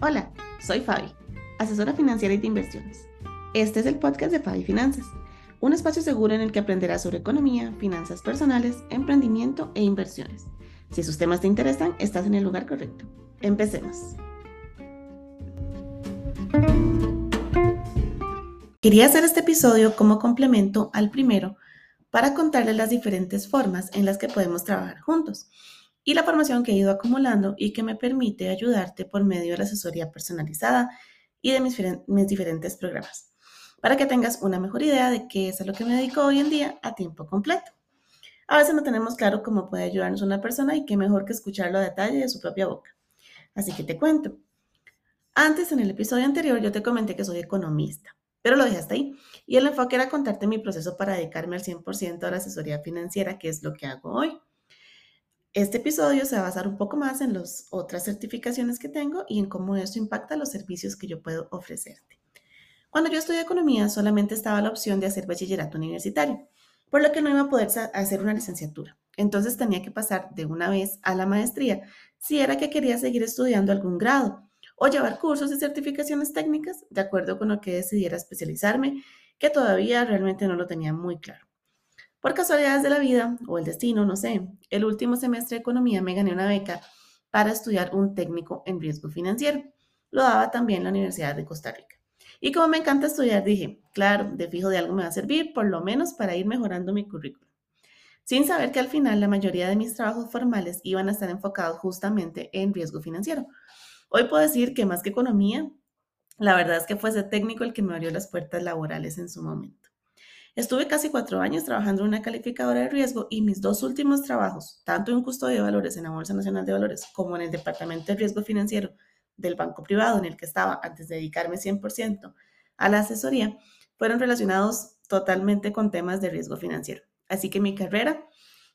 Hola, soy Fabi, asesora financiera y de inversiones. Este es el podcast de Fabi Finanzas, un espacio seguro en el que aprenderás sobre economía, finanzas personales, emprendimiento e inversiones. Si esos temas te interesan, estás en el lugar correcto. Empecemos. Quería hacer este episodio como complemento al primero para contarles las diferentes formas en las que podemos trabajar juntos y la formación que he ido acumulando y que me permite ayudarte por medio de la asesoría personalizada y de mis, diferentes programas, para que tengas una mejor idea de qué es a lo que me dedico hoy en día a tiempo completo. A veces no tenemos claro cómo puede ayudarnos una persona y qué mejor que escucharlo a detalle de su propia boca. Así que te cuento. Antes, en el episodio anterior, yo te comenté que soy economista, pero lo dejé hasta ahí. Y el enfoque era contarte mi proceso para dedicarme al 100% a la asesoría financiera, que es lo que hago hoy. Este episodio se va a basar un poco más en las otras certificaciones que tengo y en cómo eso impacta los servicios que yo puedo ofrecerte. Cuando yo estudié economía solamente estaba la opción de hacer bachillerato universitario, por lo que no iba a poder hacer una licenciatura. Entonces tenía que pasar de una vez a la maestría si era que quería seguir estudiando algún grado o llevar cursos y certificaciones técnicas de acuerdo con lo que decidiera especializarme, que todavía realmente no lo tenía muy claro. Por casualidades de la vida o el destino, no sé, el último semestre de economía me gané una beca para estudiar un técnico en riesgo financiero. Lo daba también la Universidad de Costa Rica. Y como me encanta estudiar, dije, claro, de fijo de algo me va a servir, por lo menos para ir mejorando mi currículum. Sin saber que al final la mayoría de mis trabajos formales iban a estar enfocados justamente en riesgo financiero. Hoy puedo decir que más que economía, la verdad es que fue ese técnico el que me abrió las puertas laborales en su momento. Estuve casi cuatro años trabajando en una calificadora de riesgo y mis dos últimos trabajos, tanto en custodia de valores en la Bolsa Nacional de Valores como en el Departamento de Riesgo Financiero del banco privado en el que estaba antes de dedicarme 100% a la asesoría, fueron relacionados totalmente con temas de riesgo financiero. Así que mi carrera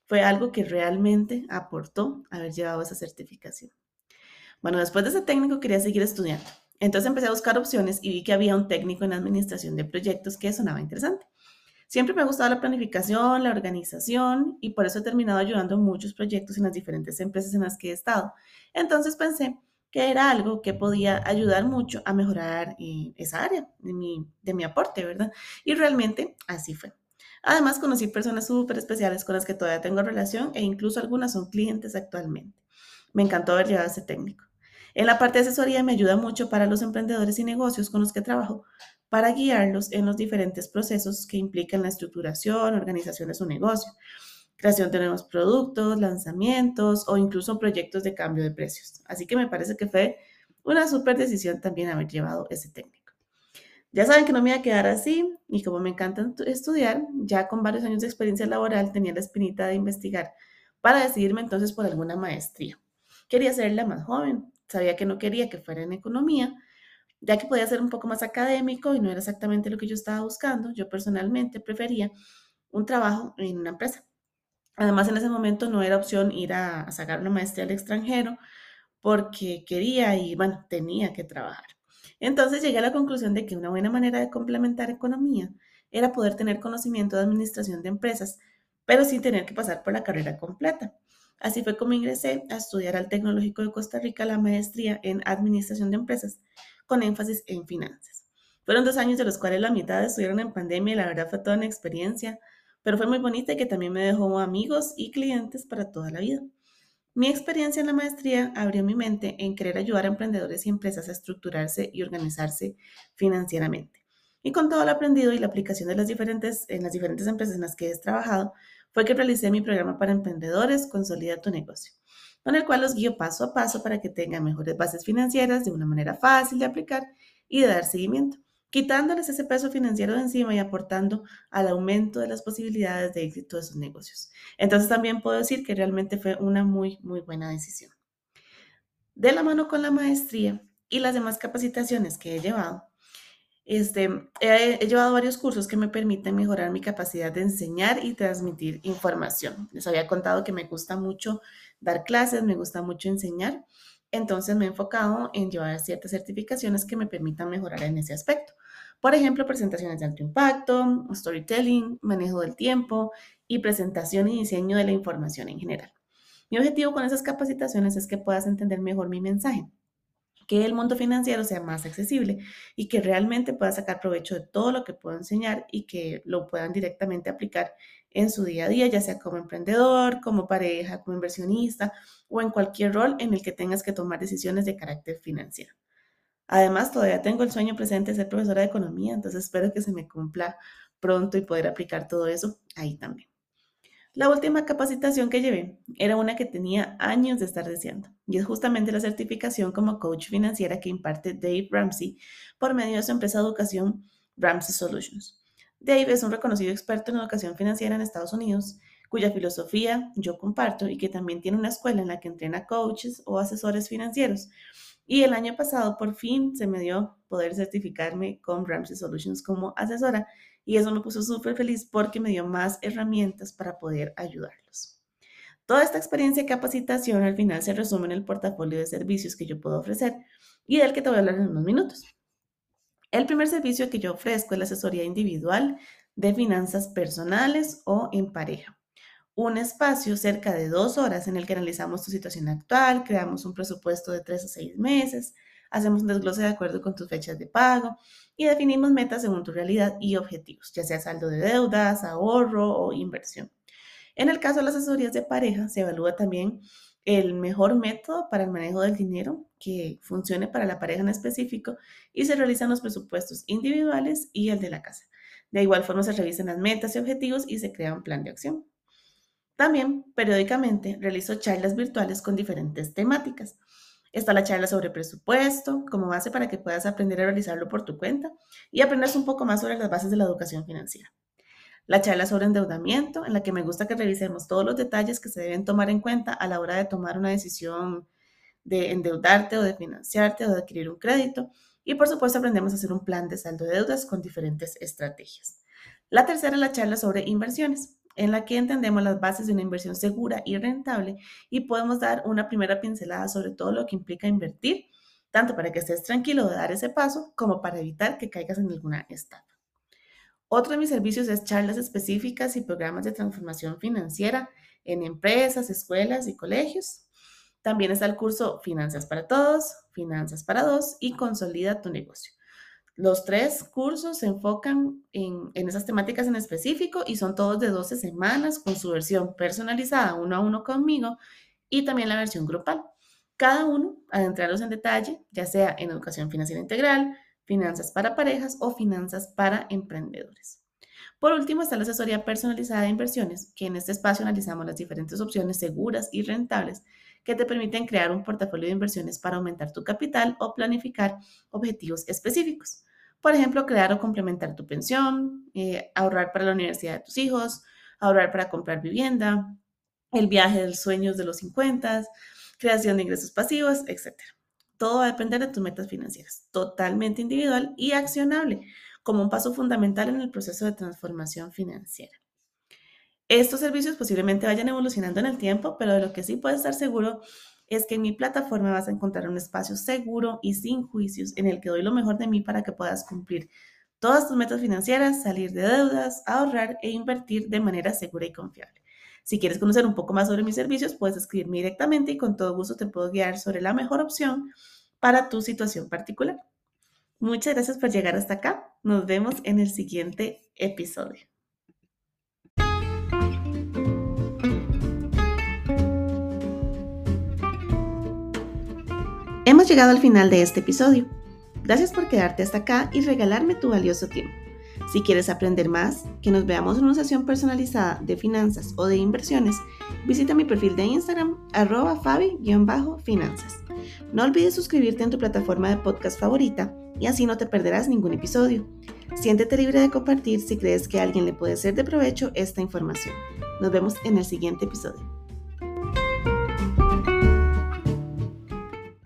fue algo que realmente aportó haber llevado esa certificación. Bueno, después de ese técnico quería seguir estudiando. Entonces empecé a buscar opciones y vi que había un técnico en administración de proyectos que sonaba interesante. Siempre me ha gustado la planificación, la organización y por eso he terminado ayudando en muchos proyectos en las diferentes empresas en las que he estado. Entonces pensé que era algo que podía ayudar mucho a mejorar eh, esa área de mi, de mi aporte, ¿verdad? Y realmente así fue. Además, conocí personas súper especiales con las que todavía tengo relación e incluso algunas son clientes actualmente. Me encantó haber llevado a ese técnico. En la parte de asesoría me ayuda mucho para los emprendedores y negocios con los que trabajo para guiarlos en los diferentes procesos que implican la estructuración, organización de su negocio, creación de nuevos productos, lanzamientos o incluso proyectos de cambio de precios. Así que me parece que fue una súper decisión también haber llevado ese técnico. Ya saben que no me iba a quedar así y como me encanta estudiar, ya con varios años de experiencia laboral tenía la espinita de investigar para decidirme entonces por alguna maestría. Quería ser la más joven, sabía que no quería que fuera en economía, ya que podía ser un poco más académico y no era exactamente lo que yo estaba buscando, yo personalmente prefería un trabajo en una empresa. Además, en ese momento no era opción ir a, sacar una maestría al extranjero porque quería y, bueno, tenía que trabajar. Entonces llegué a la conclusión de que una buena manera de complementar economía era poder tener conocimiento de administración de empresas, pero sin tener que pasar por la carrera completa. Así fue como ingresé a estudiar al Tecnológico de Costa Rica la maestría en Administración de Empresas con énfasis en finanzas. Fueron dos años de los cuales la mitad estuvieron en pandemia y la verdad fue toda una experiencia, pero fue muy bonita y que también me dejó amigos y clientes para toda la vida. Mi experiencia en la maestría abrió mi mente en querer ayudar a emprendedores y empresas a estructurarse y organizarse financieramente. Y con todo lo aprendido y la aplicación de las diferentes, en las diferentes empresas en las que he trabajado, fue que realicé mi programa para emprendedores Consolida tu negocio con el cual los guío paso a paso para que tengan mejores bases financieras de una manera fácil de aplicar y de dar seguimiento, quitándoles ese peso financiero de encima y aportando al aumento de las posibilidades de éxito de sus negocios. Entonces también puedo decir que realmente fue una muy, muy buena decisión. De la mano con la maestría y las demás capacitaciones que he llevado, este, he, llevado varios cursos que me permiten mejorar mi capacidad de enseñar y transmitir información. Les había contado que me gusta mucho dar clases, me gusta mucho enseñar, entonces me he enfocado en llevar ciertas certificaciones que me permitan mejorar en ese aspecto. Por ejemplo, presentaciones de alto impacto, storytelling, manejo del tiempo y presentación y diseño de la información en general. Mi objetivo con esas capacitaciones es que puedas entender mejor mi mensaje que el mundo financiero sea más accesible y que realmente puedan sacar provecho de todo lo que puedo enseñar y que lo puedan directamente aplicar en su día a día, ya sea como emprendedor, como pareja, como inversionista o en cualquier rol en el que tengas que tomar decisiones de carácter financiero. Además, todavía tengo el sueño presente de ser profesora de economía, entonces espero que se me cumpla pronto y poder aplicar todo eso ahí también. La última capacitación que llevé era una que tenía años de estar deseando y es justamente la certificación como coach financiera que imparte Dave Ramsey por medio de su empresa de educación Ramsey Solutions. Dave es un reconocido experto en educación financiera en Estados Unidos cuya filosofía yo comparto y que también tiene una escuela en la que entrena coaches o asesores financieros. Y el año pasado por fin se me dio poder certificarme con Ramsey Solutions como asesora y eso me puso súper feliz porque me dio más herramientas para poder ayudarlos. Toda esta experiencia y capacitación al final se resume en el portafolio de servicios que yo puedo ofrecer y del que te voy a hablar en unos minutos. El primer servicio que yo ofrezco es la asesoría individual de finanzas personales o en pareja. Un espacio cerca de dos horas en el que analizamos tu situación actual, creamos un presupuesto de tres a seis meses, hacemos un desglose de acuerdo con tus fechas de pago y definimos metas según tu realidad y objetivos, ya sea saldo de deudas, ahorro o inversión. En el caso de las asesorías de pareja, se evalúa también el mejor método para el manejo del dinero que funcione para la pareja en específico y se realizan los presupuestos individuales y el de la casa. De igual forma se revisan las metas y objetivos y se crea un plan de acción. También, periódicamente, realizo charlas virtuales con diferentes temáticas. Está la charla sobre presupuesto como base para que puedas aprender a realizarlo por tu cuenta y aprendas un poco más sobre las bases de la educación financiera. La charla sobre endeudamiento, en la que me gusta que revisemos todos los detalles que se deben tomar en cuenta a la hora de tomar una decisión de endeudarte o de financiarte o de adquirir un crédito. Y por supuesto aprendemos a hacer un plan de saldo de deudas con diferentes estrategias. La tercera es la charla sobre inversiones en la que entendemos las bases de una inversión segura y rentable y podemos dar una primera pincelada sobre todo lo que implica invertir, tanto para que estés tranquilo de dar ese paso como para evitar que caigas en alguna estafa. Otro de mis servicios es charlas específicas y programas de transformación financiera en empresas, escuelas y colegios. También está el curso Finanzas para Todos, Finanzas para Dos y Consolida tu negocio. Los tres cursos se enfocan en, esas temáticas en específico y son todos de 12 semanas con su versión personalizada uno a uno conmigo y también la versión grupal. Cada uno adentrarlos en detalle, ya sea en educación financiera integral, finanzas para parejas o finanzas para emprendedores. Por último está la asesoría personalizada de inversiones, que en este espacio analizamos las diferentes opciones seguras y rentables que te permiten crear un portafolio de inversiones para aumentar tu capital o planificar objetivos específicos. Por ejemplo, crear o complementar tu pensión, eh, ahorrar para la universidad de tus hijos, ahorrar para comprar vivienda, el viaje de los sueños de los 50, creación de ingresos pasivos, etc. Todo va a depender de tus metas financieras, totalmente individual y accionable, como un paso fundamental en el proceso de transformación financiera. Estos servicios posiblemente vayan evolucionando en el tiempo, pero de lo que sí puedes estar seguro es que en mi plataforma vas a encontrar un espacio seguro y sin juicios en el que doy lo mejor de mí para que puedas cumplir todas tus metas financieras, salir de deudas, ahorrar e invertir de manera segura y confiable. Si quieres conocer un poco más sobre mis servicios, puedes escribirme directamente y con todo gusto te puedo guiar sobre la mejor opción para tu situación particular. Muchas gracias por llegar hasta acá. Nos vemos en el siguiente episodio. Hemos llegado al final de este episodio. Gracias por quedarte hasta acá y regalarme tu valioso tiempo. Si quieres aprender más, que nos veamos en una sesión personalizada de finanzas o de inversiones, visita mi perfil de Instagram, arroba fabi-finanzas. No olvides suscribirte en tu plataforma de podcast favorita y así no te perderás ningún episodio. Siéntete libre de compartir si crees que a alguien le puede ser de provecho esta información. Nos vemos en el siguiente episodio.